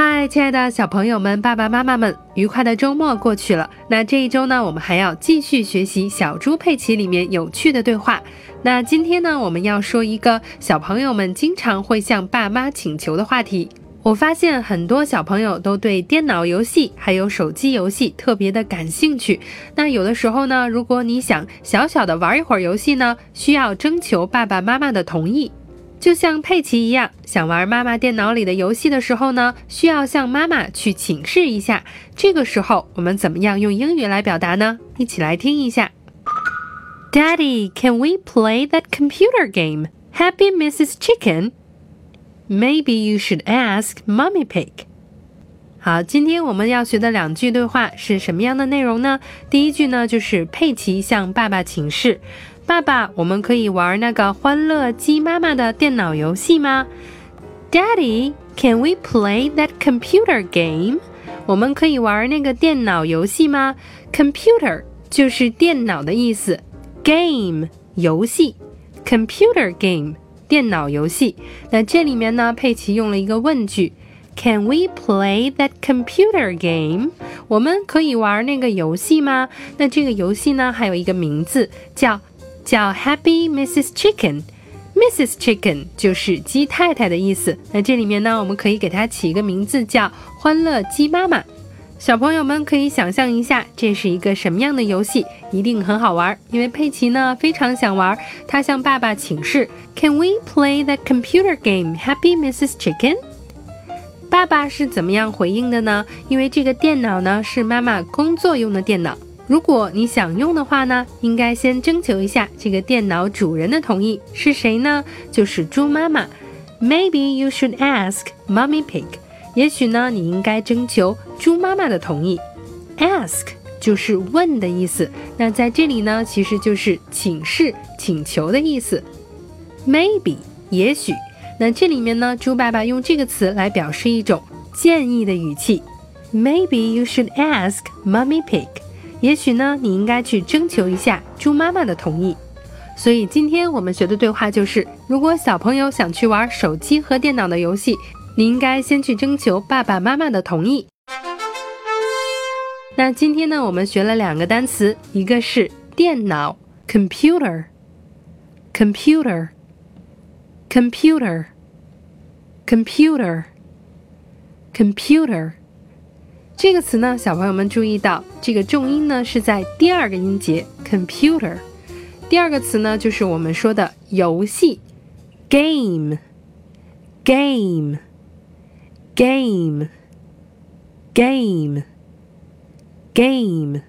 嗨，亲爱的小朋友们、爸爸妈妈们，愉快的周末过去了。那这一周呢，我们还要继续学习《小猪佩奇》里面有趣的对话。那今天呢，我们要说一个小朋友们经常会向爸妈请求的话题。我发现很多小朋友都对电脑游戏还有手机游戏特别的感兴趣。那有的时候呢，如果你想小小的玩一会儿游戏呢，需要征求爸爸妈妈的同意。就像佩奇一样，想玩妈妈电脑里的游戏的时候呢，需要向妈妈去请示一下。这个时候，我们怎么样用英语来表达呢？一起来听一下。Daddy, can we play that computer game? Happy Mrs. Chicken? Maybe you should ask Mummy Pig. 好，今天我们要学的两句对话是什么样的内容呢？第一句呢，就是佩奇向爸爸请示。爸爸，我们可以玩那个欢乐鸡妈妈的电脑游戏吗？Daddy, can we play that computer game？我们可以玩那个电脑游戏吗？Computer 就是电脑的意思，game 游戏，computer game 电脑游戏。那这里面呢，佩奇用了一个问句，Can we play that computer game？我们可以玩那个游戏吗？那这个游戏呢，还有一个名字叫。叫 Happy Mrs. Chicken，Mrs. Chicken 就是鸡太太的意思。那这里面呢，我们可以给它起一个名字叫欢乐鸡妈妈。小朋友们可以想象一下，这是一个什么样的游戏？一定很好玩。因为佩奇呢非常想玩，他向爸爸请示：Can we play the computer game, Happy Mrs. Chicken？爸爸是怎么样回应的呢？因为这个电脑呢是妈妈工作用的电脑。如果你想用的话呢，应该先征求一下这个电脑主人的同意，是谁呢？就是猪妈妈。Maybe you should ask Mummy Pig。也许呢，你应该征求猪妈妈的同意。Ask 就是问的意思，那在这里呢，其实就是请示、请求的意思。Maybe 也许，那这里面呢，猪爸爸用这个词来表示一种建议的语气。Maybe you should ask Mummy Pig。也许呢，你应该去征求一下猪妈妈的同意。所以今天我们学的对话就是：如果小朋友想去玩手机和电脑的游戏，你应该先去征求爸爸妈妈的同意。那今天呢，我们学了两个单词，一个是电脑，computer，computer，computer，computer，computer。这个词呢，小朋友们注意到，这个重音呢是在第二个音节 computer。第二个词呢，就是我们说的游戏 game，game，game，game，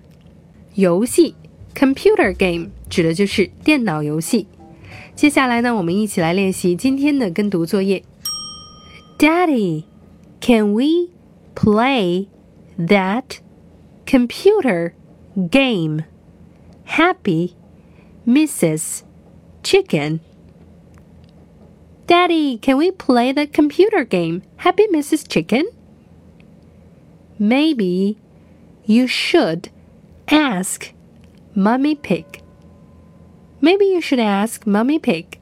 游戏 computer game 指的就是电脑游戏。接下来呢，我们一起来练习今天的跟读作业。Daddy，can we play？that computer game. Happy Mrs. Chicken. Daddy, can we play the computer game Happy Mrs. Chicken? Maybe you should ask Mummy Pig. Maybe you should ask Mummy Pig.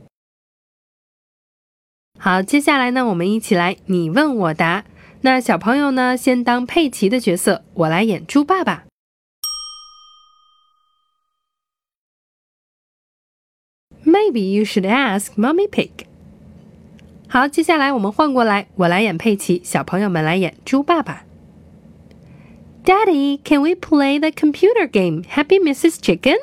好，接下来呢，我们一起来你问我答。 那小朋友呢？先当佩奇的角色，我来演猪爸爸。Maybe you should ask Mommy Pig。好，接下来我们换过来，我来演佩奇，小朋友们来演猪爸爸。Daddy, can we play the computer game Happy Mrs. Chicken?